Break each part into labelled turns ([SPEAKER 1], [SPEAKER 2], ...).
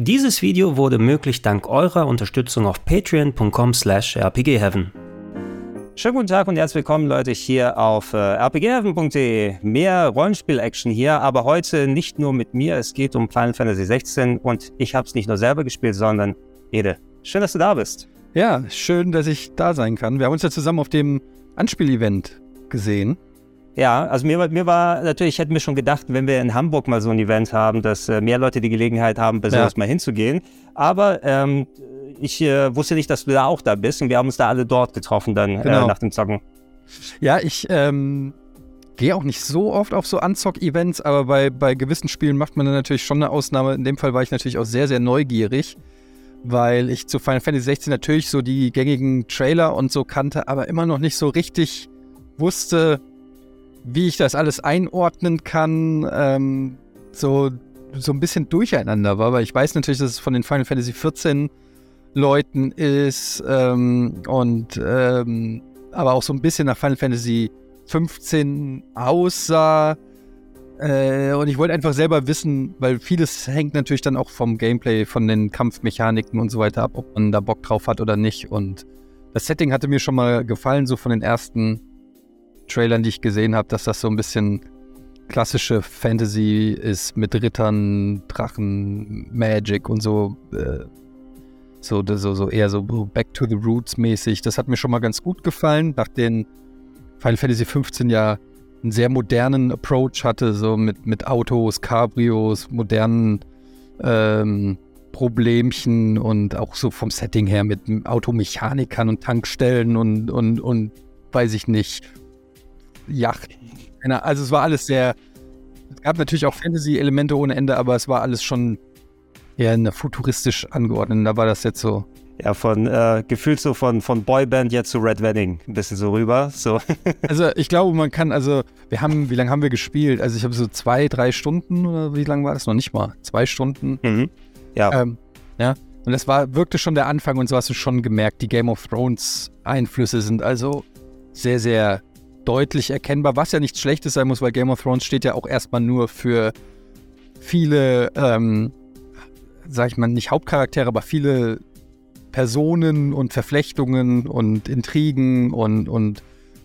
[SPEAKER 1] Dieses Video wurde möglich dank eurer Unterstützung auf patreon.com slash rpgheaven. Schönen guten Tag und herzlich willkommen Leute hier auf äh, rpgheaven.de. Mehr Rollenspiel-Action hier, aber heute nicht nur mit mir, es geht um Final Fantasy 16 und ich habe es nicht nur selber gespielt, sondern Ede. Schön, dass du da bist.
[SPEAKER 2] Ja, schön, dass ich da sein kann. Wir haben uns ja zusammen auf dem Anspiel-Event gesehen.
[SPEAKER 1] Ja, also mir, mir war natürlich, ich hätte mir schon gedacht, wenn wir in Hamburg mal so ein Event haben, dass äh, mehr Leute die Gelegenheit haben, besonders ja. mal hinzugehen. Aber ähm, ich äh, wusste nicht, dass du da auch da bist und wir haben uns da alle dort getroffen dann äh, genau. äh, nach dem Zocken.
[SPEAKER 2] Ja, ich ähm, gehe auch nicht so oft auf so Anzock-Events, aber bei, bei gewissen Spielen macht man dann natürlich schon eine Ausnahme. In dem Fall war ich natürlich auch sehr, sehr neugierig, weil ich zu Final Fantasy 16 natürlich so die gängigen Trailer und so kannte, aber immer noch nicht so richtig wusste, wie ich das alles einordnen kann, ähm, so, so ein bisschen durcheinander war, weil ich weiß natürlich, dass es von den Final Fantasy 14 Leuten ist ähm, und ähm, aber auch so ein bisschen nach Final Fantasy 15 aussah. Äh, und ich wollte einfach selber wissen, weil vieles hängt natürlich dann auch vom Gameplay, von den Kampfmechaniken und so weiter ab, ob man da Bock drauf hat oder nicht. Und das Setting hatte mir schon mal gefallen, so von den ersten Trailern, die ich gesehen habe, dass das so ein bisschen klassische Fantasy ist mit Rittern, Drachen, Magic und so. Äh, so, so, so eher so Back to the Roots mäßig. Das hat mir schon mal ganz gut gefallen, nach den Final Fantasy 15 ja einen sehr modernen Approach hatte, so mit, mit Autos, Cabrios, modernen ähm, Problemchen und auch so vom Setting her mit Automechanikern und Tankstellen und, und, und weiß ich nicht, Yacht. Also es war alles sehr, es gab natürlich auch Fantasy-Elemente ohne Ende, aber es war alles schon eher eine futuristisch angeordnet. Da war das jetzt so.
[SPEAKER 1] Ja, von äh, gefühlt so von, von Boyband jetzt zu Red Wedding ein bisschen so rüber. So.
[SPEAKER 2] also ich glaube, man kann, also wir haben, wie lange haben wir gespielt? Also ich habe so zwei, drei Stunden oder wie lange war das? Noch nicht mal. Zwei Stunden. Mhm. Ja. Ähm, ja. Und das war, wirkte schon der Anfang und so hast du schon gemerkt, die Game of Thrones Einflüsse sind also sehr, sehr deutlich erkennbar, was ja nichts Schlechtes sein muss, weil Game of Thrones steht ja auch erstmal nur für viele, ähm, sag ich mal, nicht Hauptcharaktere, aber viele Personen und Verflechtungen und Intrigen und, und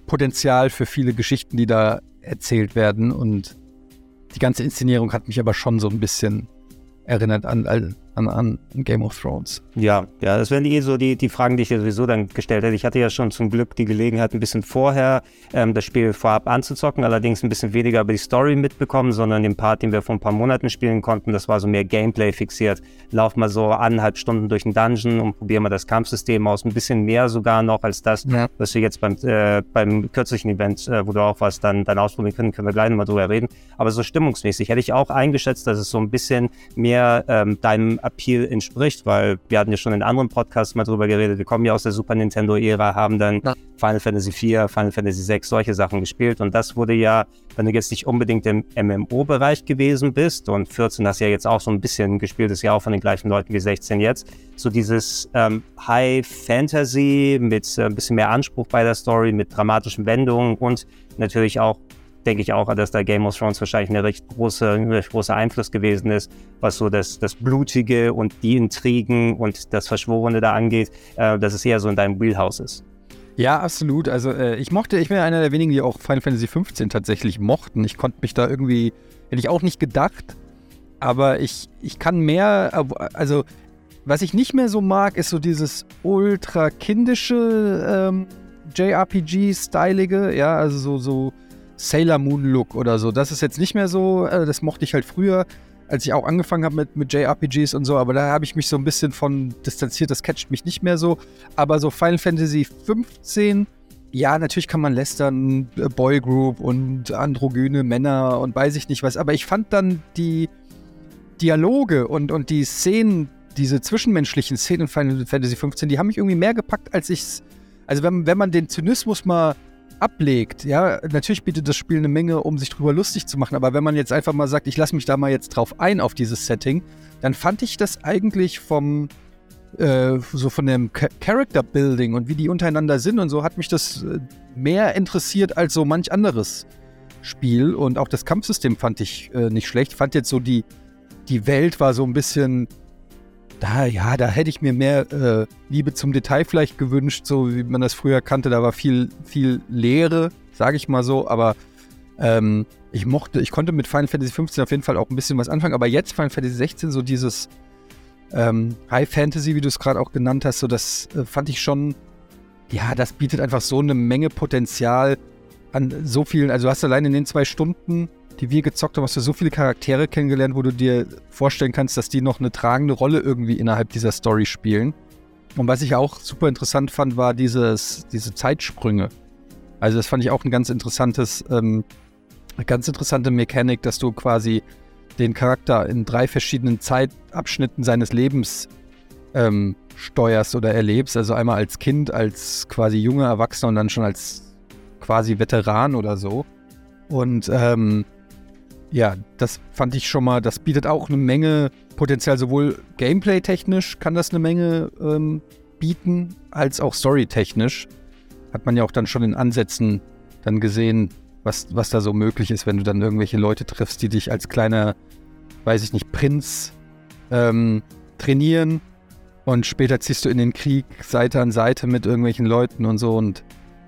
[SPEAKER 2] Potenzial für viele Geschichten, die da erzählt werden. Und die ganze Inszenierung hat mich aber schon so ein bisschen erinnert an, an, an Game of Thrones.
[SPEAKER 1] Ja, ja, das wären eh so die, die Fragen, die ich ja sowieso dann gestellt hätte. Ich hatte ja schon zum Glück die Gelegenheit, ein bisschen vorher ähm, das Spiel vorab anzuzocken, allerdings ein bisschen weniger über die Story mitbekommen, sondern den Part, den wir vor ein paar Monaten spielen konnten, das war so mehr Gameplay fixiert. Lauf mal so anderthalb Stunden durch einen Dungeon und probier mal das Kampfsystem aus. Ein bisschen mehr sogar noch als das, ja. was wir jetzt beim, äh, beim kürzlichen Event, äh, wo du auch was dann, dann ausprobieren können, können wir gleich nochmal drüber reden. Aber so stimmungsmäßig hätte ich auch eingeschätzt, dass es so ein bisschen mehr ähm, deinem Appeal entspricht, weil wir hatten ja schon in anderen Podcasts mal drüber geredet, wir kommen ja aus der Super Nintendo-Ära, haben dann ja. Final Fantasy IV, Final Fantasy VI, solche Sachen gespielt und das wurde ja, wenn du jetzt nicht unbedingt im MMO-Bereich gewesen bist und 14 hast ja jetzt auch so ein bisschen gespielt, ist ja auch von den gleichen Leuten wie 16 jetzt, so dieses ähm, High Fantasy mit äh, ein bisschen mehr Anspruch bei der Story, mit dramatischen Wendungen und natürlich auch denke ich auch, dass da Game of Thrones wahrscheinlich ein recht, große, ein recht großer Einfluss gewesen ist, was so das, das Blutige und die Intrigen und das Verschworene da angeht, äh, dass es eher so in deinem Wheelhouse ist.
[SPEAKER 2] Ja, absolut. Also äh, ich mochte, ich bin einer der wenigen, die auch Final Fantasy 15 tatsächlich mochten. Ich konnte mich da irgendwie, hätte ich auch nicht gedacht, aber ich, ich kann mehr, also was ich nicht mehr so mag, ist so dieses ultra kindische ähm, JRPG-stylige, ja, also so, so Sailor Moon Look oder so. Das ist jetzt nicht mehr so, äh, das mochte ich halt früher, als ich auch angefangen habe mit, mit JRPGs und so, aber da habe ich mich so ein bisschen von distanziert, das catcht mich nicht mehr so. Aber so Final Fantasy 15, ja, natürlich kann man lästern, äh, Boygroup und androgyne Männer und weiß ich nicht was, aber ich fand dann die Dialoge und, und die Szenen, diese zwischenmenschlichen Szenen in Final Fantasy 15, die haben mich irgendwie mehr gepackt, als ich es. Also, wenn, wenn man den Zynismus mal ablegt, ja, natürlich bietet das Spiel eine Menge, um sich drüber lustig zu machen, aber wenn man jetzt einfach mal sagt, ich lasse mich da mal jetzt drauf ein auf dieses Setting, dann fand ich das eigentlich vom äh, so von dem Character Building und wie die untereinander sind und so hat mich das äh, mehr interessiert als so manch anderes Spiel und auch das Kampfsystem fand ich äh, nicht schlecht. Fand jetzt so die die Welt war so ein bisschen da, ja, da hätte ich mir mehr äh, Liebe zum Detail vielleicht gewünscht, so wie man das früher kannte. Da war viel, viel Leere, sage ich mal so, aber ähm, ich mochte, ich konnte mit Final Fantasy 15 auf jeden Fall auch ein bisschen was anfangen, aber jetzt Final Fantasy 16, so dieses ähm, High Fantasy, wie du es gerade auch genannt hast, so das äh, fand ich schon, ja, das bietet einfach so eine Menge Potenzial an so vielen, also du hast allein in den zwei Stunden die wir gezockt haben, hast du so viele Charaktere kennengelernt, wo du dir vorstellen kannst, dass die noch eine tragende Rolle irgendwie innerhalb dieser Story spielen. Und was ich auch super interessant fand, war dieses, diese Zeitsprünge. Also das fand ich auch ein ganz interessantes, ähm, eine ganz interessante Mechanik, dass du quasi den Charakter in drei verschiedenen Zeitabschnitten seines Lebens ähm, steuerst oder erlebst. Also einmal als Kind, als quasi junger Erwachsener und dann schon als quasi Veteran oder so. Und ähm, ja, das fand ich schon mal, das bietet auch eine Menge Potenzial, sowohl gameplay-technisch kann das eine Menge ähm, bieten, als auch story-technisch. Hat man ja auch dann schon in Ansätzen dann gesehen, was, was da so möglich ist, wenn du dann irgendwelche Leute triffst, die dich als kleiner, weiß ich nicht, Prinz ähm, trainieren und später ziehst du in den Krieg Seite an Seite mit irgendwelchen Leuten und so und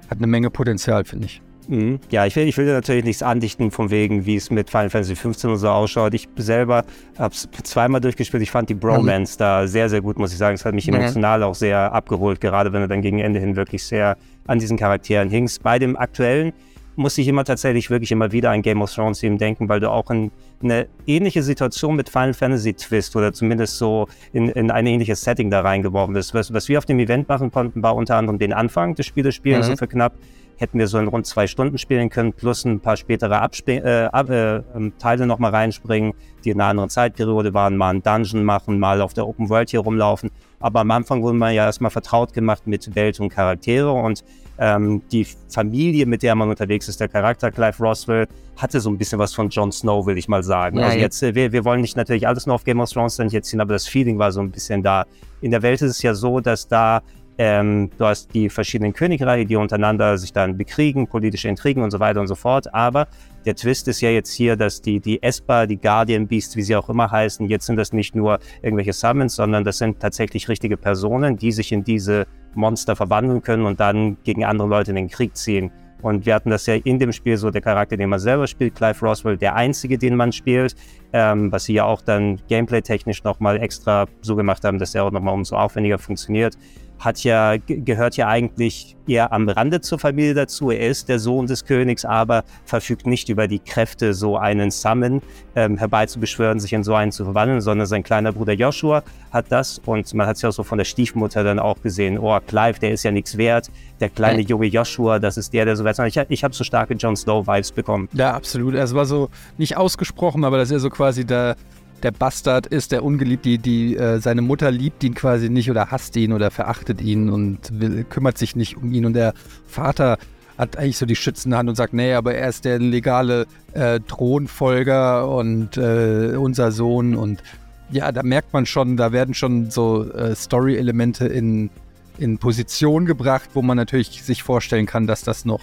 [SPEAKER 2] hat eine Menge Potenzial, finde ich.
[SPEAKER 1] Mhm. Ja, ich will, ich will dir natürlich nichts andichten von wegen, wie es mit Final Fantasy 15 und so ausschaut. Ich selber habe es zweimal durchgespielt. Ich fand die Bromance mhm. da sehr, sehr gut, muss ich sagen. Es hat mich emotional mhm. auch sehr abgeholt, gerade wenn du dann gegen Ende hin wirklich sehr an diesen Charakteren hingst. Bei dem aktuellen muss ich immer tatsächlich wirklich immer wieder an Game of Thrones eben denken, weil du auch in eine ähnliche Situation mit Final Fantasy Twist oder zumindest so in, in ein ähnliches Setting da reingeworfen bist. Was, was wir auf dem Event machen konnten, war unter anderem den Anfang des Spieles spielen, mhm. so für knapp hätten wir so in rund zwei Stunden spielen können, plus ein paar spätere Absp äh, äh, ähm, Teile nochmal reinspringen, die in einer anderen Zeitperiode waren, mal einen Dungeon machen, mal auf der Open World hier rumlaufen. Aber am Anfang wurde man ja erstmal vertraut gemacht mit Welt und Charaktere und ähm, die Familie, mit der man unterwegs ist, der Charakter Clive Roswell, hatte so ein bisschen was von Jon Snow, will ich mal sagen. Ja, also jetzt, äh, wir, wir wollen nicht natürlich alles nur auf Game of Thrones dann jetzt ziehen, aber das Feeling war so ein bisschen da. In der Welt ist es ja so, dass da ähm, du hast die verschiedenen Königreiche, die untereinander sich dann bekriegen, politische Intrigen und so weiter und so fort. Aber der Twist ist ja jetzt hier, dass die, die Esper, die Guardian Beasts, wie sie auch immer heißen, jetzt sind das nicht nur irgendwelche Summons, sondern das sind tatsächlich richtige Personen, die sich in diese Monster verwandeln können und dann gegen andere Leute in den Krieg ziehen. Und wir hatten das ja in dem Spiel so, der Charakter, den man selber spielt, Clive Roswell, der einzige, den man spielt, ähm, was sie ja auch dann gameplay-technisch nochmal extra so gemacht haben, dass er auch nochmal umso aufwendiger funktioniert hat ja, gehört ja eigentlich eher am Rande zur Familie dazu. Er ist der Sohn des Königs, aber verfügt nicht über die Kräfte, so einen Summon ähm, herbeizubeschwören, sich in so einen zu verwandeln, sondern sein kleiner Bruder Joshua hat das. Und man hat es ja auch so von der Stiefmutter dann auch gesehen. Oh, Clive, der ist ja nichts wert. Der kleine junge Joshua, das ist der, der so wert ist. Ich, ich habe so starke Jon Snow-Vibes bekommen.
[SPEAKER 2] Ja, absolut. Es war so nicht ausgesprochen, aber das ist ja so quasi der der Bastard ist, der ungeliebt, die, die äh, seine Mutter liebt ihn quasi nicht oder hasst ihn oder verachtet ihn und will, kümmert sich nicht um ihn. Und der Vater hat eigentlich so die schützende Hand und sagt, nee, aber er ist der legale äh, Thronfolger und äh, unser Sohn. Und ja, da merkt man schon, da werden schon so äh, Story-Elemente in, in Position gebracht, wo man natürlich sich vorstellen kann, dass das noch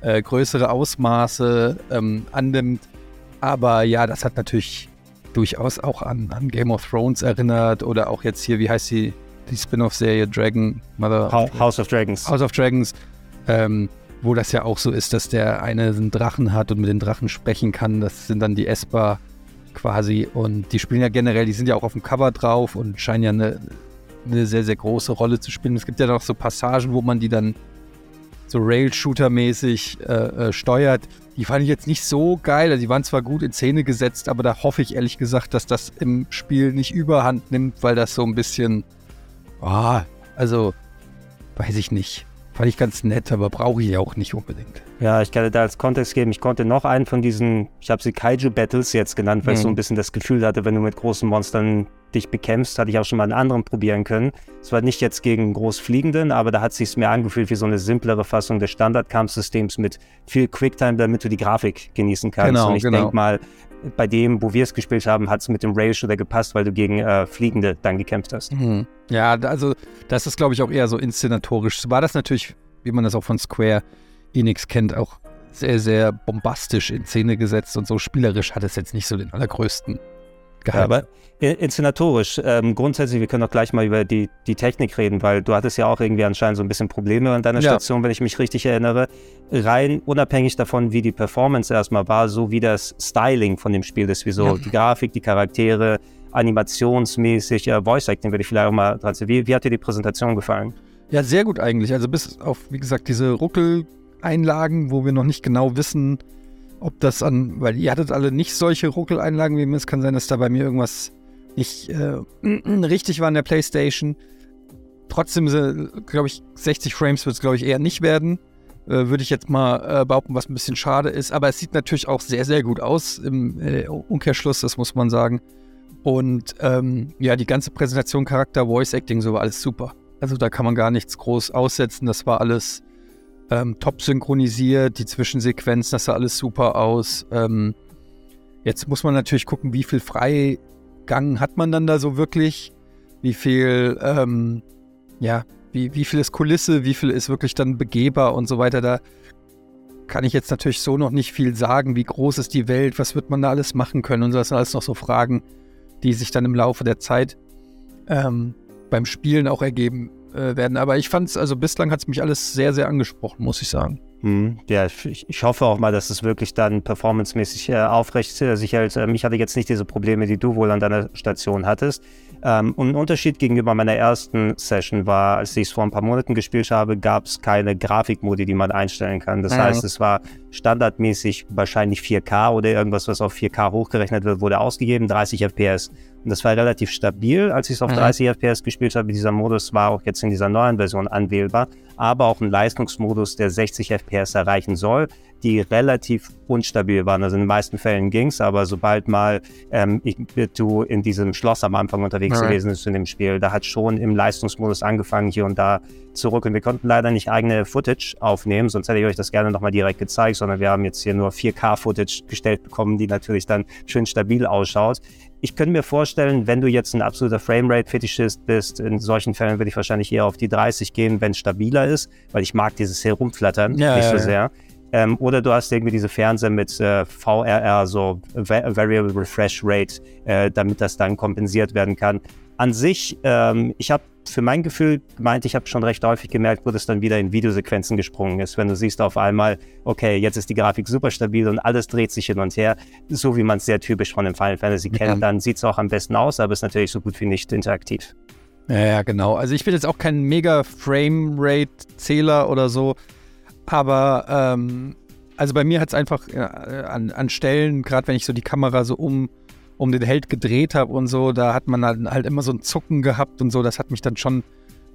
[SPEAKER 2] äh, größere Ausmaße ähm, annimmt. Aber ja, das hat natürlich durchaus auch an, an Game of Thrones erinnert oder auch jetzt hier, wie heißt die, die Spin-off-Serie Dragon
[SPEAKER 1] Mother House of Dragons.
[SPEAKER 2] House of Dragons, ähm, wo das ja auch so ist, dass der eine einen Drachen hat und mit den Drachen sprechen kann. Das sind dann die Esper quasi und die spielen ja generell, die sind ja auch auf dem Cover drauf und scheinen ja eine, eine sehr, sehr große Rolle zu spielen. Es gibt ja noch so Passagen, wo man die dann so Rail-Shooter-mäßig äh, äh, steuert. Die fand ich jetzt nicht so geil. Also die waren zwar gut in Szene gesetzt, aber da hoffe ich ehrlich gesagt, dass das im Spiel nicht überhand nimmt, weil das so ein bisschen, oh, also weiß ich nicht. Fand ich ganz nett, aber brauche ich auch nicht unbedingt.
[SPEAKER 1] Ja, ich kann dir da als Kontext geben, ich konnte noch einen von diesen, ich habe sie Kaiju Battles jetzt genannt, weil mhm. ich so ein bisschen das Gefühl hatte, wenn du mit großen Monstern dich bekämpfst, hatte ich auch schon mal einen anderen probieren können. Es war nicht jetzt gegen Großfliegenden, aber da hat sich mir angefühlt wie so eine simplere Fassung des Standardkampfsystems mit viel Quicktime, damit du die Grafik genießen kannst. Genau, Und ich genau. denke mal, bei dem, wo wir es gespielt haben, hat es mit dem Rail-Shooter gepasst, weil du gegen äh, Fliegende dann gekämpft hast.
[SPEAKER 2] Mhm. Ja, also das ist, glaube ich, auch eher so inszenatorisch. War das natürlich, wie man das auch von Square Enix kennt, auch sehr, sehr bombastisch in Szene gesetzt und so spielerisch hat es jetzt nicht so den allergrößten
[SPEAKER 1] Ja, aber inszenatorisch, ähm, grundsätzlich, wir können auch gleich mal über die, die Technik reden, weil du hattest ja auch irgendwie anscheinend so ein bisschen Probleme an deiner ja. Station, wenn ich mich richtig erinnere. Rein unabhängig davon, wie die Performance erstmal war, so wie das Styling von dem Spiel ist, wie so ja. die Grafik, die Charaktere, animationsmäßig, äh, Voice Acting würde ich vielleicht auch mal dran wie, wie hat dir die Präsentation gefallen?
[SPEAKER 2] Ja, sehr gut eigentlich. Also bis auf, wie gesagt, diese Ruckeleinlagen, wo wir noch nicht genau wissen, ob das an, weil ihr hattet alle nicht solche Ruckeleinlagen wie mir. Es kann sein, dass da bei mir irgendwas nicht äh, richtig war in der Playstation. Trotzdem, glaube ich, 60 Frames wird es, glaube ich, eher nicht werden. Äh, Würde ich jetzt mal äh, behaupten, was ein bisschen schade ist. Aber es sieht natürlich auch sehr, sehr gut aus im äh, Umkehrschluss, das muss man sagen. Und ähm, ja, die ganze Präsentation, Charakter, Voice Acting, so war alles super. Also da kann man gar nichts groß aussetzen. Das war alles ähm, top synchronisiert, die Zwischensequenzen, das sah alles super aus. Ähm, jetzt muss man natürlich gucken, wie viel Freigang hat man dann da so wirklich? Wie viel, ähm, ja, wie, wie viel ist Kulisse, wie viel ist wirklich dann begehbar und so weiter. Da kann ich jetzt natürlich so noch nicht viel sagen. Wie groß ist die Welt? Was wird man da alles machen können? Und so, das sind alles noch so Fragen, die sich dann im Laufe der Zeit ähm, beim Spielen auch ergeben äh, werden. Aber ich fand es, also bislang hat es mich alles sehr, sehr angesprochen, muss ich sagen.
[SPEAKER 1] Hm, ja, ich, hoffe auch mal, dass es wirklich dann performancemäßig äh, aufrecht äh, sich hält. Ähm, ich hatte jetzt nicht diese Probleme, die du wohl an deiner Station hattest. Ähm, und ein Unterschied gegenüber meiner ersten Session war, als ich es vor ein paar Monaten gespielt habe, gab es keine Grafikmodi, die man einstellen kann. Das mhm. heißt, es war standardmäßig wahrscheinlich 4K oder irgendwas, was auf 4K hochgerechnet wird, wurde ausgegeben, 30 FPS. Und das war relativ stabil, als ich es auf mhm. 30 FPS gespielt habe. Dieser Modus war auch jetzt in dieser neuen Version anwählbar, aber auch ein Leistungsmodus, der 60 FPS erreichen soll, die relativ unstabil waren. Also in den meisten Fällen ging es, aber sobald mal ähm, ich, du in diesem Schloss am Anfang unterwegs right. gewesen bist in dem Spiel, da hat schon im Leistungsmodus angefangen, hier und da zurück. Und wir konnten leider nicht eigene Footage aufnehmen, sonst hätte ich euch das gerne nochmal direkt gezeigt, sondern wir haben jetzt hier nur 4K-Footage gestellt bekommen, die natürlich dann schön stabil ausschaut ich könnte mir vorstellen, wenn du jetzt ein absoluter Framerate-Fetischist bist, in solchen Fällen würde ich wahrscheinlich eher auf die 30 gehen, wenn es stabiler ist, weil ich mag dieses Herumflattern ja, nicht ja, so ja. sehr. Ähm, oder du hast irgendwie diese Fernseher mit äh, VRR, so Variable Refresh Rate, äh, damit das dann kompensiert werden kann. An sich, ähm, ich habe für mein Gefühl gemeint, ich habe schon recht häufig gemerkt, wo das dann wieder in Videosequenzen gesprungen ist. Wenn du siehst auf einmal, okay, jetzt ist die Grafik super stabil und alles dreht sich hin und her, so wie man es sehr typisch von dem Final Fantasy ja. kennt, dann sieht es auch am besten aus, aber ist natürlich so gut wie nicht interaktiv.
[SPEAKER 2] Ja, genau. Also ich bin jetzt auch kein mega Frame-Rate-Zähler oder so, aber ähm, also bei mir hat es einfach ja, an, an Stellen, gerade wenn ich so die Kamera so um um den Held gedreht habe und so, da hat man halt, halt immer so ein Zucken gehabt und so. Das hat mich dann schon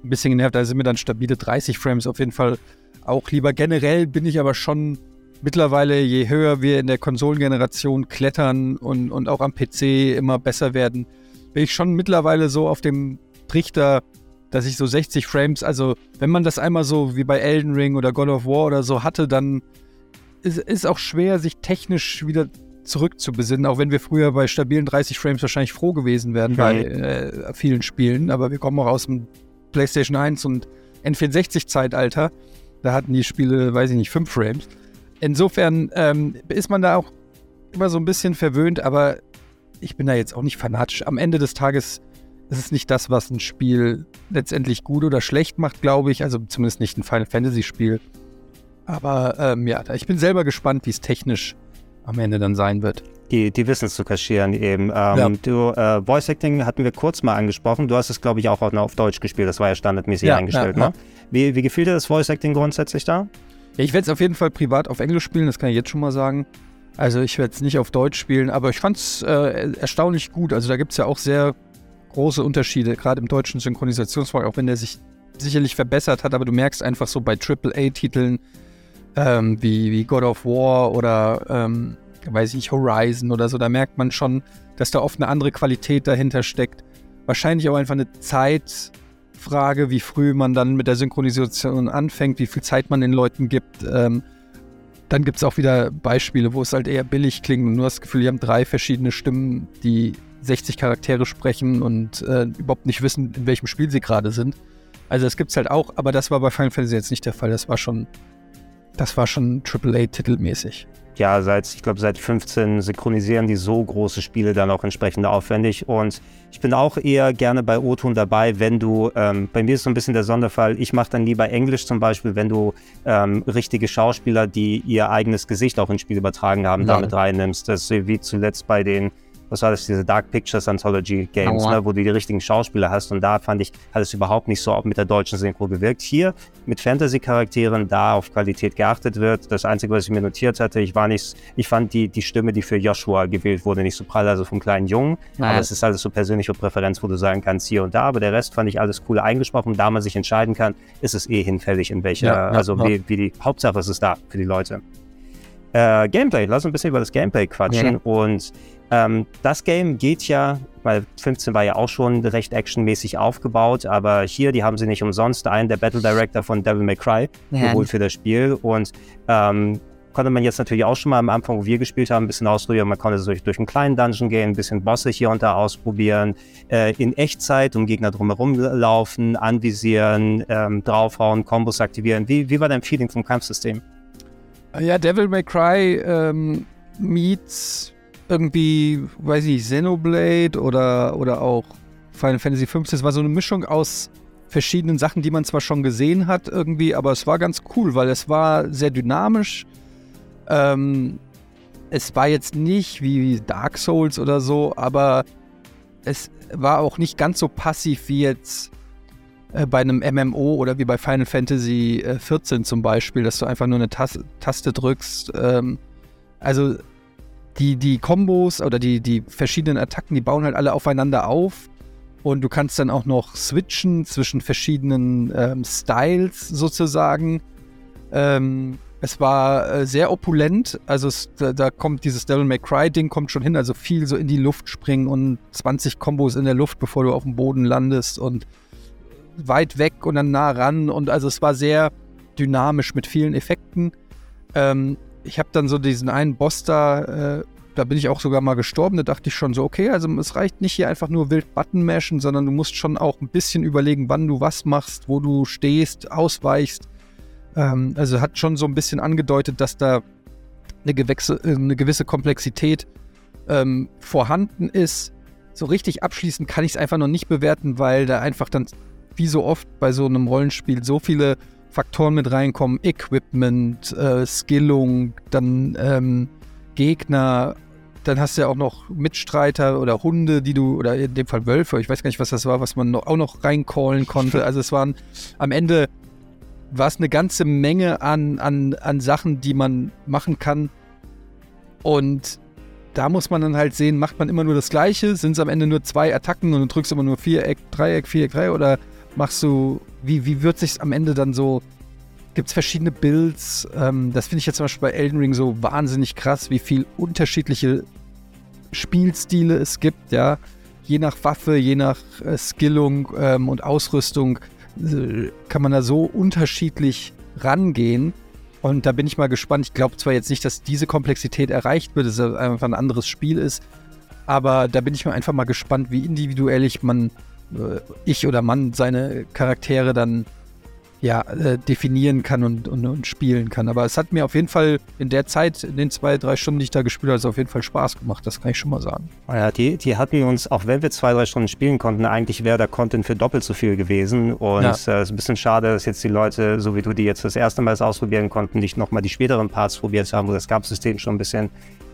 [SPEAKER 2] ein bisschen genervt. Da sind mir dann stabile 30 Frames auf jeden Fall auch lieber. Generell bin ich aber schon mittlerweile, je höher wir in der Konsolengeneration klettern und, und auch am PC immer besser werden, bin ich schon mittlerweile so auf dem Trichter, dass ich so 60 Frames, also wenn man das einmal so wie bei Elden Ring oder God of War oder so hatte, dann ist es auch schwer, sich technisch wieder zurückzubesinnen, auch wenn wir früher bei stabilen 30 Frames wahrscheinlich froh gewesen wären okay. bei äh, vielen Spielen. Aber wir kommen auch aus dem PlayStation 1 und N64-Zeitalter. Da hatten die Spiele, weiß ich nicht, 5 Frames. Insofern ähm, ist man da auch immer so ein bisschen verwöhnt, aber ich bin da jetzt auch nicht fanatisch. Am Ende des Tages ist es nicht das, was ein Spiel letztendlich gut oder schlecht macht, glaube ich. Also zumindest nicht ein Final Fantasy-Spiel. Aber ähm, ja, ich bin selber gespannt, wie es technisch am Ende dann sein wird.
[SPEAKER 1] Die, die wissen es zu kaschieren eben. Ähm, ja. Du, äh, Voice Acting hatten wir kurz mal angesprochen. Du hast es, glaube ich, auch auf Deutsch gespielt. Das war ja standardmäßig ja, eingestellt. Ja, ne? Wie, wie gefiel dir das Voice Acting grundsätzlich da?
[SPEAKER 2] Ja, ich werde es auf jeden Fall privat auf Englisch spielen, das kann ich jetzt schon mal sagen. Also ich werde es nicht auf Deutsch spielen, aber ich fand es äh, erstaunlich gut. Also da gibt es ja auch sehr große Unterschiede, gerade im deutschen Synchronisationsmarkt, auch wenn der sich sicherlich verbessert hat, aber du merkst einfach so bei AAA-Titeln, ähm, wie, wie God of War oder, ähm, weiß ich, Horizon oder so, da merkt man schon, dass da oft eine andere Qualität dahinter steckt. Wahrscheinlich auch einfach eine Zeitfrage, wie früh man dann mit der Synchronisation anfängt, wie viel Zeit man den Leuten gibt. Ähm, dann gibt es auch wieder Beispiele, wo es halt eher billig klingt und du hast das Gefühl, die haben drei verschiedene Stimmen, die 60 Charaktere sprechen und äh, überhaupt nicht wissen, in welchem Spiel sie gerade sind. Also das gibt es halt auch, aber das war bei Final Fantasy jetzt nicht der Fall. Das war schon das war schon AAA-Titelmäßig.
[SPEAKER 1] ja, seit, ich glaube, seit 15 synchronisieren die so große Spiele dann auch entsprechend aufwendig. Und ich bin auch eher gerne bei O-Ton dabei, wenn du, ähm, bei mir ist so ein bisschen der Sonderfall, ich mache dann lieber Englisch zum Beispiel, wenn du ähm, richtige Schauspieler, die ihr eigenes Gesicht auch ins Spiel übertragen haben, ja. damit reinnimmst. Das ist wie zuletzt bei den was war das, diese Dark Pictures Anthology Games, oh, ne, wo du die richtigen Schauspieler hast. Und da fand ich, hat es überhaupt nicht so mit der deutschen Synchro gewirkt. Hier mit Fantasy-Charakteren, da auf Qualität geachtet wird. Das Einzige, was ich mir notiert hatte, ich war nicht, ich fand die, die Stimme, die für Joshua gewählt wurde, nicht so prall, also vom kleinen Jungen. Nein. Aber es ist alles so persönliche Präferenz, wo du sagen kannst, hier und da. Aber der Rest fand ich alles cool eingesprochen. Da man sich entscheiden kann, ist es eh hinfällig, in welcher, ja, ja, also ja. Wie, wie die Hauptsache ist es da für die Leute. Äh, Gameplay, lass uns ein bisschen über das Gameplay quatschen. Und ähm, das Game geht ja, weil 15 war ja auch schon recht actionmäßig aufgebaut, aber hier, die haben sie nicht umsonst einen der Battle Director von Devil May Cry ja. geholt für das Spiel und ähm, konnte man jetzt natürlich auch schon mal am Anfang, wo wir gespielt haben, ein bisschen ausprobieren. Man konnte durch, durch einen kleinen Dungeon gehen, ein bisschen Bosse hier und da ausprobieren, äh, in Echtzeit um Gegner drumherum laufen, anvisieren, ähm, draufhauen, Kombos aktivieren. Wie, wie war dein Feeling vom Kampfsystem?
[SPEAKER 2] Ja, Devil May Cry ähm, meets irgendwie, weiß ich nicht, Xenoblade oder, oder auch Final Fantasy XV. Das war so eine Mischung aus verschiedenen Sachen, die man zwar schon gesehen hat irgendwie, aber es war ganz cool, weil es war sehr dynamisch. Ähm, es war jetzt nicht wie Dark Souls oder so, aber es war auch nicht ganz so passiv wie jetzt äh, bei einem MMO oder wie bei Final Fantasy äh, 14 zum Beispiel, dass du einfach nur eine Tas Taste drückst. Ähm, also die, die Kombos oder die, die verschiedenen Attacken, die bauen halt alle aufeinander auf. Und du kannst dann auch noch switchen zwischen verschiedenen ähm, Styles sozusagen. Ähm, es war äh, sehr opulent. Also es, da, da, kommt dieses Devil May Cry Ding kommt schon hin. Also viel so in die Luft springen und 20 Kombos in der Luft, bevor du auf dem Boden landest und weit weg und dann nah ran. Und also es war sehr dynamisch mit vielen Effekten. Ähm, ich habe dann so diesen einen Boss da, äh, da bin ich auch sogar mal gestorben. Da dachte ich schon so, okay, also es reicht nicht hier einfach nur wild Button mashen, sondern du musst schon auch ein bisschen überlegen, wann du was machst, wo du stehst, ausweichst. Ähm, also hat schon so ein bisschen angedeutet, dass da eine, gewechse, äh, eine gewisse Komplexität ähm, vorhanden ist. So richtig abschließend kann ich es einfach noch nicht bewerten, weil da einfach dann, wie so oft bei so einem Rollenspiel, so viele Faktoren mit reinkommen, Equipment, äh, Skillung, dann ähm, Gegner, dann hast du ja auch noch Mitstreiter oder Hunde, die du, oder in dem Fall Wölfe, ich weiß gar nicht, was das war, was man noch, auch noch reincallen konnte. Also es waren am Ende war es eine ganze Menge an, an, an Sachen, die man machen kann. Und da muss man dann halt sehen, macht man immer nur das Gleiche? Sind es am Ende nur zwei Attacken und du drückst immer nur Viereck, Dreieck, Viereck, Dreieck? Oder machst du, wie, wie wird sich am Ende dann so, gibt es verschiedene Builds? Ähm, das finde ich jetzt zum Beispiel bei Elden Ring so wahnsinnig krass, wie viel unterschiedliche Spielstile es gibt, ja. Je nach Waffe, je nach äh, Skillung ähm, und Ausrüstung äh, kann man da so unterschiedlich rangehen. Und da bin ich mal gespannt. Ich glaube zwar jetzt nicht, dass diese Komplexität erreicht wird, dass es einfach ein anderes Spiel ist, aber da bin ich mal einfach mal gespannt, wie individuell ich man ich oder man seine Charaktere dann ja, äh, definieren kann und, und, und, spielen kann. Aber es hat mir auf jeden Fall in der Zeit, in den zwei, drei Stunden, die ich da gespielt habe, auf jeden Fall Spaß gemacht. Das kann ich schon mal sagen.
[SPEAKER 1] Ja, die, die hatten uns, auch wenn wir zwei, drei Stunden spielen konnten, eigentlich wäre der Content für doppelt so viel gewesen. Und es ja. äh, ist ein bisschen schade, dass jetzt die Leute, so wie du die jetzt das erste Mal ausprobieren konnten, nicht nochmal die späteren Parts probiert haben, wo das Kampfsystem schon ein bisschen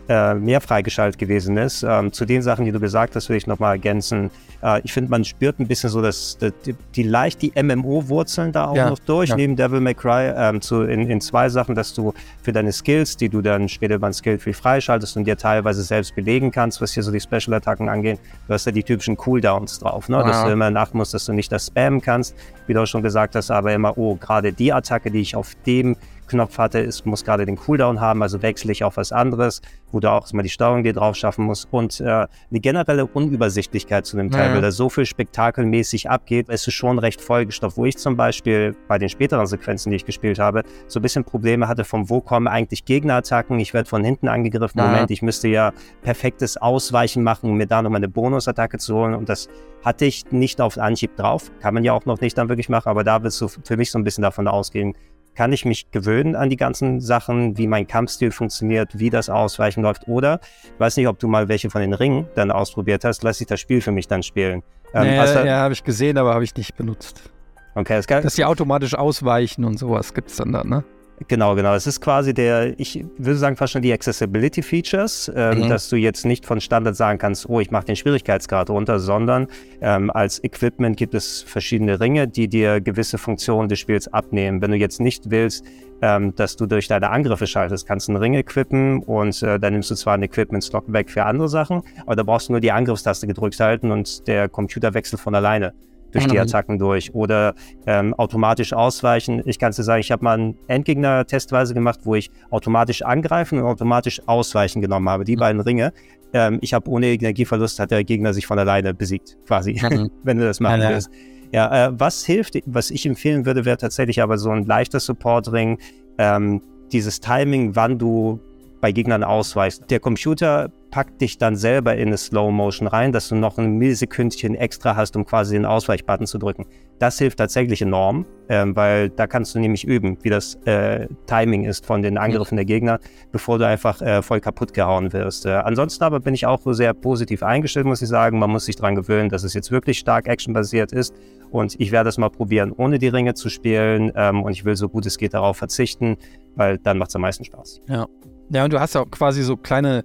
[SPEAKER 1] äh, mehr freigeschaltet gewesen ist. Ähm, zu den Sachen, die du gesagt hast, will ich nochmal ergänzen. Äh, ich finde, man spürt ein bisschen so, dass die, die leicht die MMO-Wurzeln da auch ja, noch durch, ja. neben Devil May Cry, ähm, zu, in, in zwei Sachen, dass du für deine Skills, die du dann später beim Skilltree freischaltest und dir teilweise selbst belegen kannst, was hier so die Special-Attacken angeht, du hast ja die typischen Cooldowns drauf, ne? Wow. dass du immer achten musst, dass du nicht das spammen kannst, wie du auch schon gesagt hast, aber immer, oh, gerade die Attacke, die ich auf dem Knopf hatte, ist, muss gerade den Cooldown haben, also wechsle ich auf was anderes, wo du auch mal die Steuerung dir drauf schaffen musst. Und äh, eine generelle Unübersichtlichkeit zu dem Teil, ja. weil da so viel spektakelmäßig abgeht, ist es schon recht vollgestopft, wo ich zum Beispiel bei den späteren Sequenzen, die ich gespielt habe, so ein bisschen Probleme hatte, vom wo kommen eigentlich Gegnerattacken, ich werde von hinten angegriffen, ja. Moment, ich müsste ja perfektes Ausweichen machen, um mir da nochmal eine Bonusattacke zu holen. Und das hatte ich nicht auf Anhieb drauf, kann man ja auch noch nicht dann wirklich machen, aber da willst du für mich so ein bisschen davon ausgehen, kann ich mich gewöhnen an die ganzen Sachen, wie mein Kampfstil funktioniert, wie das Ausweichen läuft. Oder, ich weiß nicht, ob du mal welche von den Ringen dann ausprobiert hast, lass ich das Spiel für mich dann spielen.
[SPEAKER 2] Ähm, nee, ja, habe ich gesehen, aber habe ich nicht benutzt.
[SPEAKER 1] Okay,
[SPEAKER 2] das kann, Dass die automatisch ausweichen und sowas gibt es dann da, ne?
[SPEAKER 1] Genau, genau. Es ist quasi der, ich würde sagen, fast schon die Accessibility Features, ähm, mhm. dass du jetzt nicht von Standard sagen kannst, oh, ich mache den Schwierigkeitsgrad runter, sondern ähm, als Equipment gibt es verschiedene Ringe, die dir gewisse Funktionen des Spiels abnehmen. Wenn du jetzt nicht willst, ähm, dass du durch deine Angriffe schaltest, kannst du einen Ring equippen und äh, dann nimmst du zwar ein Equipment-Slot weg für andere Sachen, aber da brauchst du nur die Angriffstaste gedrückt halten und der Computer wechselt von alleine durch die Attacken durch oder ähm, automatisch ausweichen. Ich kann dir sagen, ich habe mal einen Endgegner testweise gemacht, wo ich automatisch angreifen und automatisch ausweichen genommen habe. Die mhm. beiden Ringe. Ähm, ich habe ohne Energieverlust hat der Gegner sich von alleine besiegt, quasi, mhm. wenn du das machen ja, willst. Ja, äh, was hilft, was ich empfehlen würde, wäre tatsächlich aber so ein leichter Support-Ring. Ähm, dieses Timing, wann du bei Gegnern ausweichst. Der Computer packt dich dann selber in eine Slow Motion rein, dass du noch ein Millisekündchen extra hast, um quasi den Ausweichbutton zu drücken. Das hilft tatsächlich enorm, ähm, weil da kannst du nämlich üben, wie das äh, Timing ist von den Angriffen der Gegner, bevor du einfach äh, voll kaputt gehauen wirst. Äh, ansonsten aber bin ich auch sehr positiv eingestellt, muss ich sagen. Man muss sich daran gewöhnen, dass es jetzt wirklich stark actionbasiert ist. Und ich werde es mal probieren, ohne die Ringe zu spielen. Ähm, und ich will so gut es geht darauf verzichten, weil dann macht es am meisten Spaß.
[SPEAKER 2] Ja. Ja, und du hast ja auch quasi so kleine,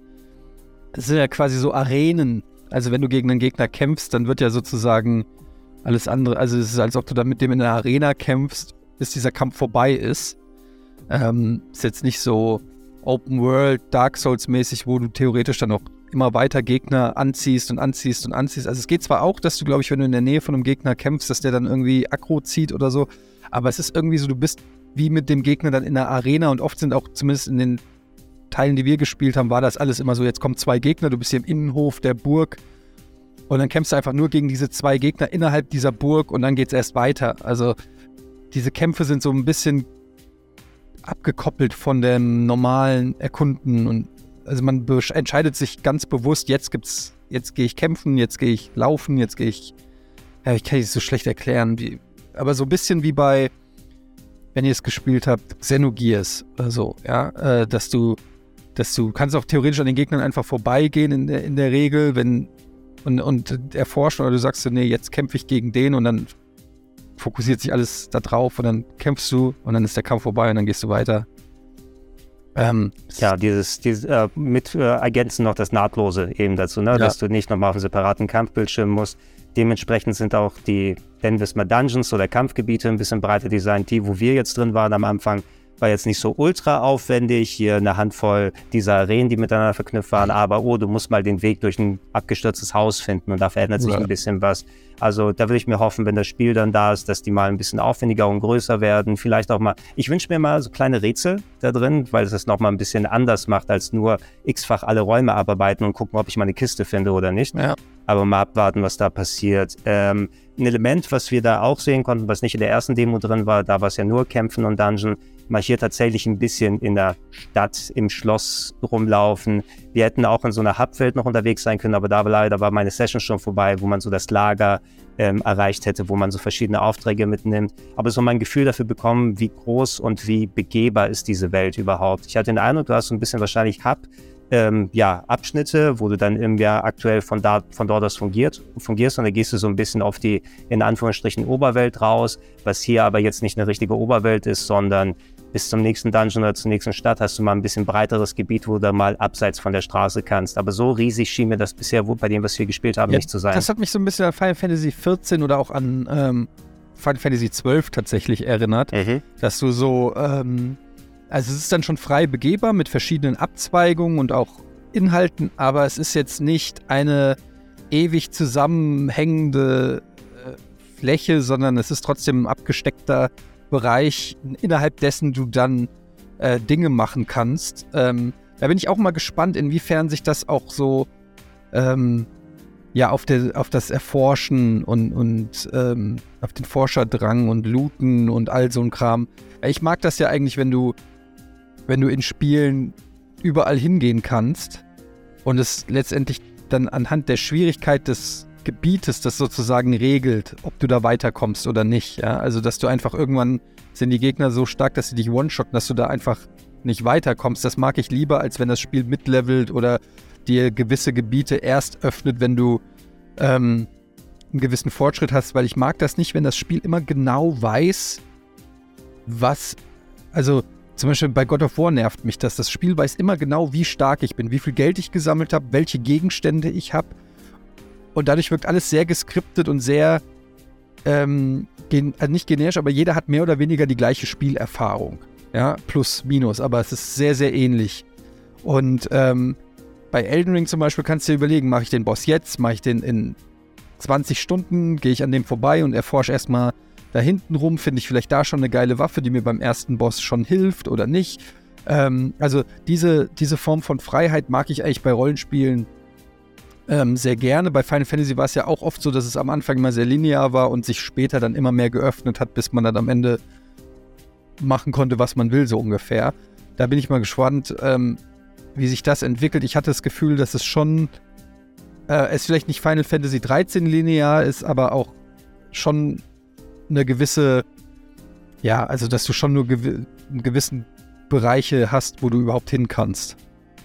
[SPEAKER 2] das sind ja quasi so Arenen. Also wenn du gegen einen Gegner kämpfst, dann wird ja sozusagen alles andere, also es ist, als ob du da mit dem in der Arena kämpfst, bis dieser Kampf vorbei ist. Ähm, ist jetzt nicht so Open World, Dark Souls mäßig, wo du theoretisch dann auch immer weiter Gegner anziehst und anziehst und anziehst. Also es geht zwar auch, dass du, glaube ich, wenn du in der Nähe von einem Gegner kämpfst, dass der dann irgendwie Aggro zieht oder so, aber es ist irgendwie so, du bist wie mit dem Gegner dann in der Arena und oft sind auch zumindest in den Teilen, die wir gespielt haben, war das alles immer so, jetzt kommen zwei Gegner, du bist hier im Innenhof der Burg und dann kämpfst du einfach nur gegen diese zwei Gegner innerhalb dieser Burg und dann geht es erst weiter. Also diese Kämpfe sind so ein bisschen abgekoppelt von dem normalen Erkunden und also man entscheidet sich ganz bewusst, jetzt gibt's, jetzt gehe ich kämpfen, jetzt gehe ich laufen, jetzt gehe ich, ja, ich kann es so schlecht erklären, wie, aber so ein bisschen wie bei, wenn ihr es gespielt habt, Xenogears oder so, ja, äh, dass du dass du kannst auch theoretisch an den Gegnern einfach vorbeigehen in der, in der Regel, wenn und, und erforschen oder du sagst, nee, jetzt kämpfe ich gegen den und dann fokussiert sich alles da drauf und dann kämpfst du und dann ist der Kampf vorbei und dann gehst du weiter.
[SPEAKER 1] Ähm, ja, dieses, dieses äh, mit äh, ergänzen noch das Nahtlose eben dazu, ne? Ja. dass du nicht nochmal auf einen separaten Kampfbildschirm musst. Dementsprechend sind auch die, nennen wir es mal Dungeons oder Kampfgebiete ein bisschen breiter designt. Die, wo wir jetzt drin waren am Anfang, war jetzt nicht so ultra aufwendig. Hier eine Handvoll dieser Arenen, die miteinander verknüpft waren, aber oh, du musst mal den Weg durch ein abgestürztes Haus finden und da verändert sich ja. ein bisschen was. Also da würde ich mir hoffen, wenn das Spiel dann da ist, dass die mal ein bisschen aufwendiger und größer werden. Vielleicht auch mal, ich wünsche mir mal so kleine Rätsel da drin, weil es das nochmal ein bisschen anders macht, als nur x-fach alle Räume abarbeiten und gucken, ob ich mal eine Kiste finde oder nicht. Ja. Aber mal abwarten, was da passiert. Ähm, ein Element, was wir da auch sehen konnten, was nicht in der ersten Demo drin war, da war es ja nur Kämpfen und Dungeon, mal hier tatsächlich ein bisschen in der Stadt, im Schloss rumlaufen. Wir hätten auch in so einer Hubwelt noch unterwegs sein können, aber da war leider war meine Session schon vorbei, wo man so das Lager ähm, erreicht hätte, wo man so verschiedene Aufträge mitnimmt. Aber so mein Gefühl dafür bekommen, wie groß und wie begehbar ist diese Welt überhaupt. Ich hatte den Eindruck, du hast so ein bisschen wahrscheinlich Hub, ähm, ja, Abschnitte, wo du dann im Jahr aktuell von, da, von dort aus fungiert, fungierst und dann gehst du so ein bisschen auf die, in Anführungsstrichen, Oberwelt raus, was hier aber jetzt nicht eine richtige Oberwelt ist, sondern bis zum nächsten Dungeon oder zur nächsten Stadt hast du mal ein bisschen breiteres Gebiet, wo du mal abseits von der Straße kannst. Aber so riesig schien mir das bisher bei dem, was wir gespielt haben, ja, nicht zu sein.
[SPEAKER 2] Das hat mich so ein bisschen an Final Fantasy 14 oder auch an ähm, Final Fantasy 12 tatsächlich erinnert, mhm. dass du so, ähm, also es ist dann schon frei begehbar mit verschiedenen Abzweigungen und auch Inhalten, aber es ist jetzt nicht eine ewig zusammenhängende äh, Fläche, sondern es ist trotzdem ein abgesteckter Bereich, innerhalb dessen du dann äh, Dinge machen kannst. Ähm, da bin ich auch mal gespannt, inwiefern sich das auch so ähm, ja auf, der, auf das Erforschen und, und ähm, auf den Forscherdrang und Looten und all so ein Kram. Ich mag das ja eigentlich, wenn du, wenn du in Spielen überall hingehen kannst und es letztendlich dann anhand der Schwierigkeit des Gebietes, das sozusagen regelt, ob du da weiterkommst oder nicht. Ja? Also, dass du einfach irgendwann sind die Gegner so stark, dass sie dich one-shotten, dass du da einfach nicht weiterkommst. Das mag ich lieber, als wenn das Spiel mitlevelt oder dir gewisse Gebiete erst öffnet, wenn du ähm, einen gewissen Fortschritt hast, weil ich mag das nicht, wenn das Spiel immer genau weiß, was, also zum Beispiel bei God of War nervt mich das. Das Spiel weiß immer genau, wie stark ich bin, wie viel Geld ich gesammelt habe, welche Gegenstände ich habe. Und dadurch wirkt alles sehr geskriptet und sehr, ähm, gen also nicht generisch, aber jeder hat mehr oder weniger die gleiche Spielerfahrung. Ja, plus, minus, aber es ist sehr, sehr ähnlich. Und ähm, bei Elden Ring zum Beispiel kannst du dir überlegen, mache ich den Boss jetzt, mache ich den in 20 Stunden, gehe ich an dem vorbei und erforsche erstmal da hinten rum, finde ich vielleicht da schon eine geile Waffe, die mir beim ersten Boss schon hilft oder nicht. Ähm, also diese, diese Form von Freiheit mag ich eigentlich bei Rollenspielen ähm, sehr gerne. Bei Final Fantasy war es ja auch oft so, dass es am Anfang immer sehr linear war und sich später dann immer mehr geöffnet hat, bis man dann am Ende machen konnte, was man will, so ungefähr. Da bin ich mal gespannt, ähm, wie sich das entwickelt. Ich hatte das Gefühl, dass es schon, äh, es vielleicht nicht Final Fantasy 13 linear ist, aber auch schon eine gewisse, ja, also dass du schon nur gew gewissen Bereiche hast, wo du überhaupt hin kannst.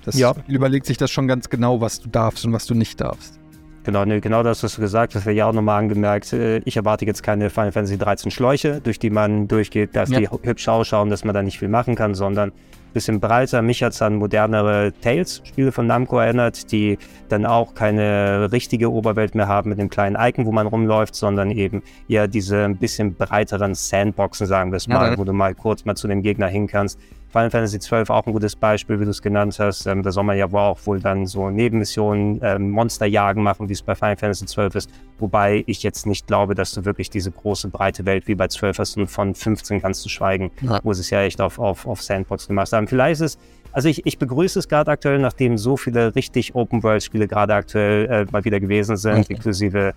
[SPEAKER 2] Das ja. überlegt sich das schon ganz genau, was du darfst und was du nicht darfst.
[SPEAKER 1] Genau, ne, genau das hast du gesagt, das wäre ja auch nochmal angemerkt. Äh, ich erwarte jetzt keine Final Fantasy 13 Schläuche, durch die man durchgeht, dass ja. die hübsch ausschauen, dass man da nicht viel machen kann, sondern ein bisschen breiter. Mich hat es an modernere Tales-Spiele von Namco erinnert, die dann auch keine richtige Oberwelt mehr haben mit einem kleinen Icon, wo man rumläuft, sondern eben eher diese ein bisschen breiteren Sandboxen, sagen wir es mal, ja, wo du mal kurz mal zu dem Gegner hin kannst. Final Fantasy XII auch ein gutes Beispiel, wie du es genannt hast. Ähm, da soll man ja wohl auch wohl dann so Nebenmissionen, ähm, Monsterjagen machen, wie es bei Final Fantasy XII ist. Wobei ich jetzt nicht glaube, dass du wirklich diese große, breite Welt wie bei 12 hast und von 15 kannst du schweigen, ja. wo sie es ja echt auf, auf, auf Sandbox gemacht haben. Vielleicht ist es also ich, ich begrüße es gerade aktuell, nachdem so viele richtig Open-World-Spiele gerade aktuell äh, mal wieder gewesen sind, okay. inklusive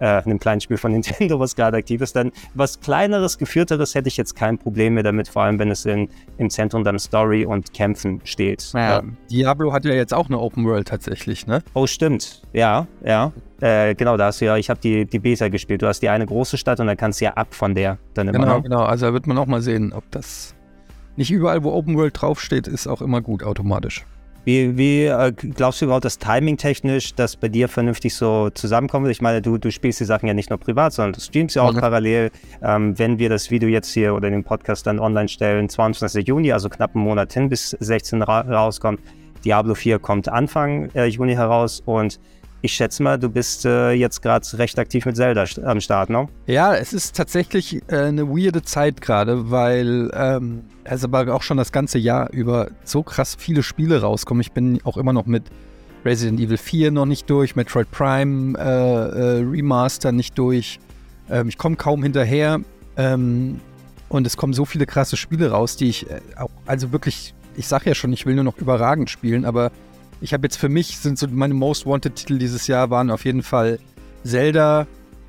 [SPEAKER 1] äh, einem kleinen Spiel von Nintendo, was gerade aktiv ist. Dann was kleineres, geführteres hätte ich jetzt kein Problem mehr damit, vor allem wenn es in, im Zentrum dann Story und Kämpfen steht.
[SPEAKER 2] Ja, ähm, Diablo hat ja jetzt auch eine Open World tatsächlich, ne?
[SPEAKER 1] Oh, stimmt. Ja, ja. Äh, genau, da hast du ja, ich habe die, die Beta gespielt. Du hast die eine große Stadt und dann kannst du ja ab von der dann
[SPEAKER 2] immer. Genau, genau. Also da wird man auch mal sehen, ob das nicht überall, wo Open World draufsteht, ist auch immer gut automatisch.
[SPEAKER 1] Wie, wie äh, glaubst du überhaupt, dass Timing technisch das bei dir vernünftig so zusammenkommt? Ich meine, du, du spielst die Sachen ja nicht nur privat, sondern du streamst ja auch okay. parallel. Ähm, wenn wir das Video jetzt hier oder den Podcast dann online stellen, 22. Juni, also knapp einen Monat hin, bis 16 ra rauskommt. Diablo 4 kommt Anfang äh, Juni heraus und ich schätze mal, du bist äh, jetzt gerade recht aktiv mit Zelda am Start, ne?
[SPEAKER 2] Ja, es ist tatsächlich äh, eine weirde Zeit gerade, weil ähm, es aber auch schon das ganze Jahr über so krass viele Spiele rauskommen. Ich bin auch immer noch mit Resident Evil 4 noch nicht durch, Metroid Prime äh, äh Remaster nicht durch. Ähm, ich komme kaum hinterher. Ähm, und es kommen so viele krasse Spiele raus, die ich äh, auch, also wirklich, ich sag ja schon, ich will nur noch überragend spielen, aber ich habe jetzt für mich, sind so meine Most Wanted Titel dieses Jahr waren auf jeden Fall Zelda,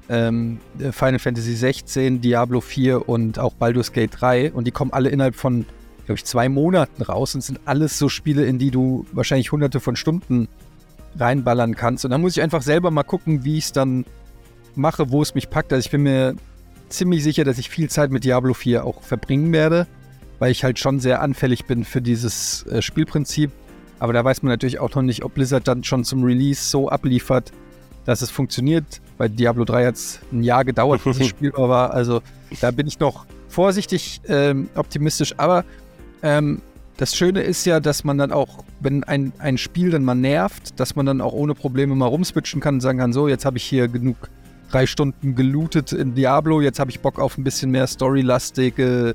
[SPEAKER 2] ähm, Final Fantasy 16, Diablo 4 und auch Baldur's Gate 3. Und die kommen alle innerhalb von, glaube ich, zwei Monaten raus und sind alles so Spiele, in die du wahrscheinlich hunderte von Stunden reinballern kannst. Und dann muss ich einfach selber mal gucken, wie ich es dann mache, wo es mich packt. Also ich bin mir ziemlich sicher, dass ich viel Zeit mit Diablo 4 auch verbringen werde, weil ich halt schon sehr anfällig bin für dieses äh, Spielprinzip. Aber da weiß man natürlich auch noch nicht, ob Blizzard dann schon zum Release so abliefert, dass es funktioniert. Bei Diablo 3 hat es ein Jahr gedauert, bis es spielbar war. Also da bin ich noch vorsichtig ähm, optimistisch. Aber ähm, das Schöne ist ja, dass man dann auch, wenn ein, ein Spiel dann mal nervt, dass man dann auch ohne Probleme mal rumswitchen kann und sagen kann, so, jetzt habe ich hier genug drei Stunden gelootet in Diablo, jetzt habe ich Bock auf ein bisschen mehr storylastige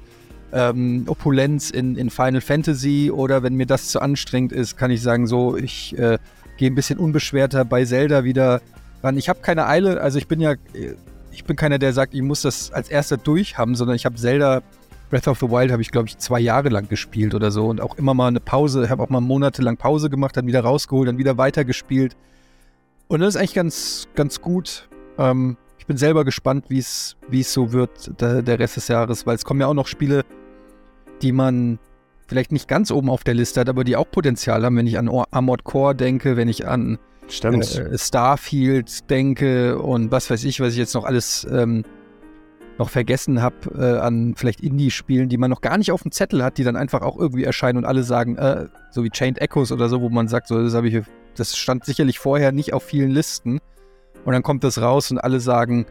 [SPEAKER 2] ähm, Opulenz in, in Final Fantasy oder wenn mir das zu anstrengend ist, kann ich sagen, so, ich äh, gehe ein bisschen unbeschwerter bei Zelda wieder ran. Ich habe keine Eile, also ich bin ja, ich bin keiner, der sagt, ich muss das als erster durch haben, sondern ich habe Zelda Breath of the Wild habe ich, glaube ich, zwei Jahre lang gespielt oder so und auch immer mal eine Pause, habe auch mal monatelang Pause gemacht, dann wieder rausgeholt, dann wieder weitergespielt. Und das ist eigentlich ganz, ganz gut. Ähm, ich bin selber gespannt, wie es so wird, der, der Rest des Jahres, weil es kommen ja auch noch Spiele, die man vielleicht nicht ganz oben auf der Liste hat, aber die auch Potenzial haben, wenn ich an Armored Core denke, wenn ich an äh, Starfield denke und was weiß ich, was ich jetzt noch alles ähm, noch vergessen habe äh, an vielleicht Indie-Spielen, die man noch gar nicht auf dem Zettel hat, die dann einfach auch irgendwie erscheinen und alle sagen, äh, so wie Chained Echoes oder so, wo man sagt, so, das habe ich, das stand sicherlich vorher nicht auf vielen Listen. Und dann kommt das raus und alle sagen,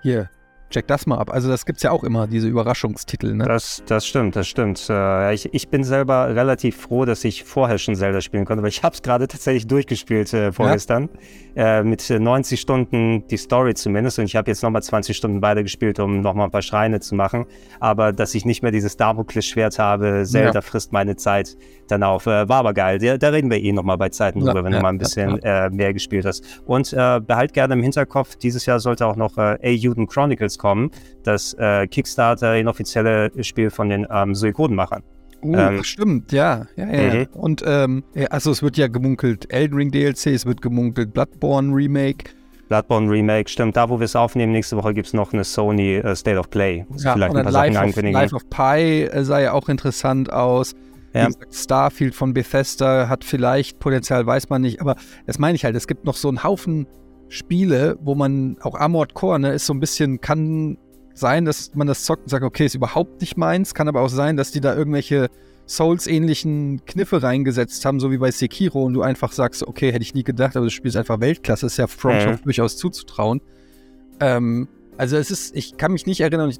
[SPEAKER 2] hier, check das mal ab. Also das gibt es ja auch immer, diese Überraschungstitel. Ne?
[SPEAKER 1] Das, das stimmt, das stimmt. Äh, ich, ich bin selber relativ froh, dass ich vorher schon Zelda spielen konnte, weil ich habe es gerade tatsächlich durchgespielt äh, vorgestern. Ja? Äh, mit 90 Stunden die Story zumindest. Und ich habe jetzt nochmal 20 Stunden beide gespielt, um nochmal ein paar Schreine zu machen. Aber dass ich nicht mehr dieses Damoklesschwert habe, Zelda ja. frisst meine Zeit dann auf. Äh, war aber geil. Da, da reden wir eh nochmal bei Zeiten drüber, ja, wenn du mal ein bisschen äh, mehr gespielt hast. Und äh, behalt gerne im Hinterkopf, dieses Jahr sollte auch noch äh, A Juden Chronicles kommen, das äh, Kickstarter inoffizielle Spiel von den ähm, Suikoden-Machern.
[SPEAKER 2] Uh, ähm, stimmt, ja. ja, ja. Mhm. Und ähm, also es wird ja gemunkelt Elden Ring DLC, es wird gemunkelt Bloodborne Remake.
[SPEAKER 1] Bloodborne Remake, stimmt. Da, wo wir es aufnehmen, nächste Woche gibt es noch eine Sony uh, State of Play.
[SPEAKER 2] Ja, vielleicht ein paar Life Sachen ankündigen. Life of Pi äh, sah ja auch interessant aus. Ja. Gesagt, Starfield von Bethesda hat vielleicht Potenzial, weiß man nicht. Aber das meine ich halt. Es gibt noch so einen Haufen Spiele, wo man auch Armored Core, ne, ist so ein bisschen, kann sein, dass man das zockt und sagt, okay, ist überhaupt nicht meins. Kann aber auch sein, dass die da irgendwelche Souls-ähnlichen Kniffe reingesetzt haben, so wie bei Sekiro, und du einfach sagst, okay, hätte ich nie gedacht, aber das Spiel ist einfach Weltklasse, ist ja From mhm. durchaus zuzutrauen. Ähm, also es ist, ich kann mich nicht erinnern,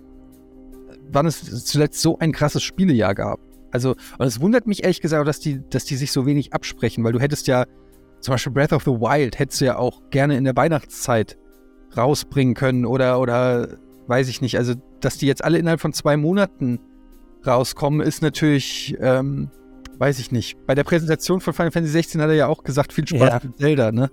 [SPEAKER 2] wann es zuletzt so ein krasses Spielejahr gab. Also, und es wundert mich ehrlich gesagt, dass die, dass die sich so wenig absprechen, weil du hättest ja zum Beispiel Breath of the Wild hättest du ja auch gerne in der Weihnachtszeit rausbringen können oder, oder weiß ich nicht. Also, dass die jetzt alle innerhalb von zwei Monaten rauskommen, ist natürlich, ähm, weiß ich nicht. Bei der Präsentation von Final Fantasy 16 hat er ja auch gesagt, viel Spaß ja. mit Zelda, ne?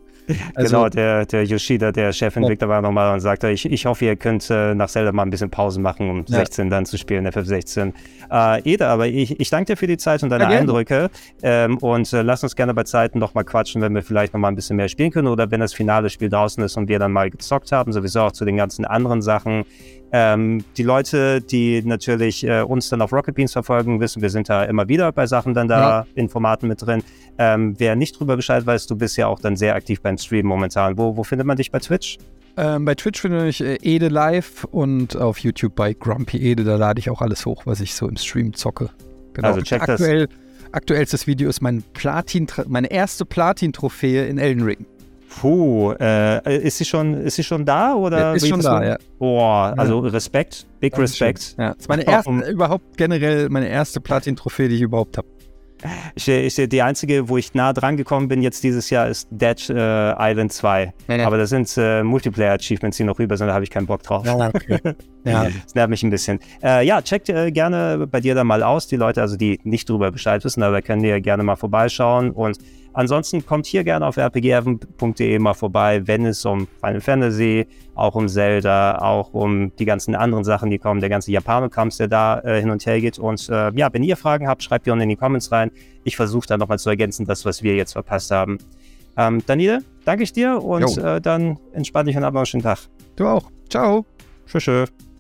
[SPEAKER 1] Also, genau, der, der Yoshida, der Chefentwickler, ja. war nochmal und sagte, ich, ich hoffe, ihr könnt äh, nach Zelda mal ein bisschen Pause machen, um ja. 16 dann zu spielen, FF16. Äh, Eda, aber ich, ich danke dir für die Zeit und deine ja, Eindrücke ähm, und äh, lass uns gerne bei Zeiten nochmal quatschen, wenn wir vielleicht nochmal ein bisschen mehr spielen können oder wenn das finale Spiel draußen ist und wir dann mal gezockt haben, sowieso auch zu den ganzen anderen Sachen. Ähm, die Leute, die natürlich äh, uns dann auf Rocket Beans verfolgen, wissen, wir sind da immer wieder bei Sachen dann da ja. in Formaten mit drin. Ähm, wer nicht drüber Bescheid weiß, du bist ja auch dann sehr aktiv beim Stream momentan. Wo, wo findet man dich bei Twitch?
[SPEAKER 2] Ähm, bei Twitch finde ich äh, Ede live und auf YouTube bei Grumpy Ede, da lade ich auch alles hoch, was ich so im Stream zocke.
[SPEAKER 1] Genau. Also check
[SPEAKER 2] aktuell, das. Aktuellstes Video ist mein Platin, meine erste Platin-Trophäe in Elden Ring.
[SPEAKER 1] Puh, äh, ist sie schon, ist sie schon da oder? Ja,
[SPEAKER 2] ist schon da, ja.
[SPEAKER 1] Boah, also ja. Respekt, big Respekt.
[SPEAKER 2] Ja, das ist meine erste, um, überhaupt generell meine erste Platin-Trophäe, die ich überhaupt habe.
[SPEAKER 1] Ich, ich, die einzige, wo ich nah dran gekommen bin jetzt dieses Jahr, ist Dead äh, Island 2. Ja, ja. Aber das sind äh, Multiplayer-Achievements, die noch rüber sind, da habe ich keinen Bock drauf. Ja, okay. ja. Das nervt mich ein bisschen. Äh, ja, checkt äh, gerne bei dir da mal aus, die Leute, also die nicht drüber Bescheid wissen, aber können dir gerne mal vorbeischauen und Ansonsten kommt hier gerne auf rpgheaven.de mal vorbei, wenn es um Final Fantasy, auch um Zelda, auch um die ganzen anderen Sachen, die kommen, der ganze Japaner-Kampf, der da äh, hin und her geht. Und äh, ja, wenn ihr Fragen habt, schreibt die unten in die Comments rein. Ich versuche dann nochmal zu ergänzen, das, was wir jetzt verpasst haben. Ähm, Daniele, danke ich dir und äh, dann entspann dich und hab noch einen schönen Tag.
[SPEAKER 2] Du auch. Ciao.
[SPEAKER 1] Tschüss. tschüss.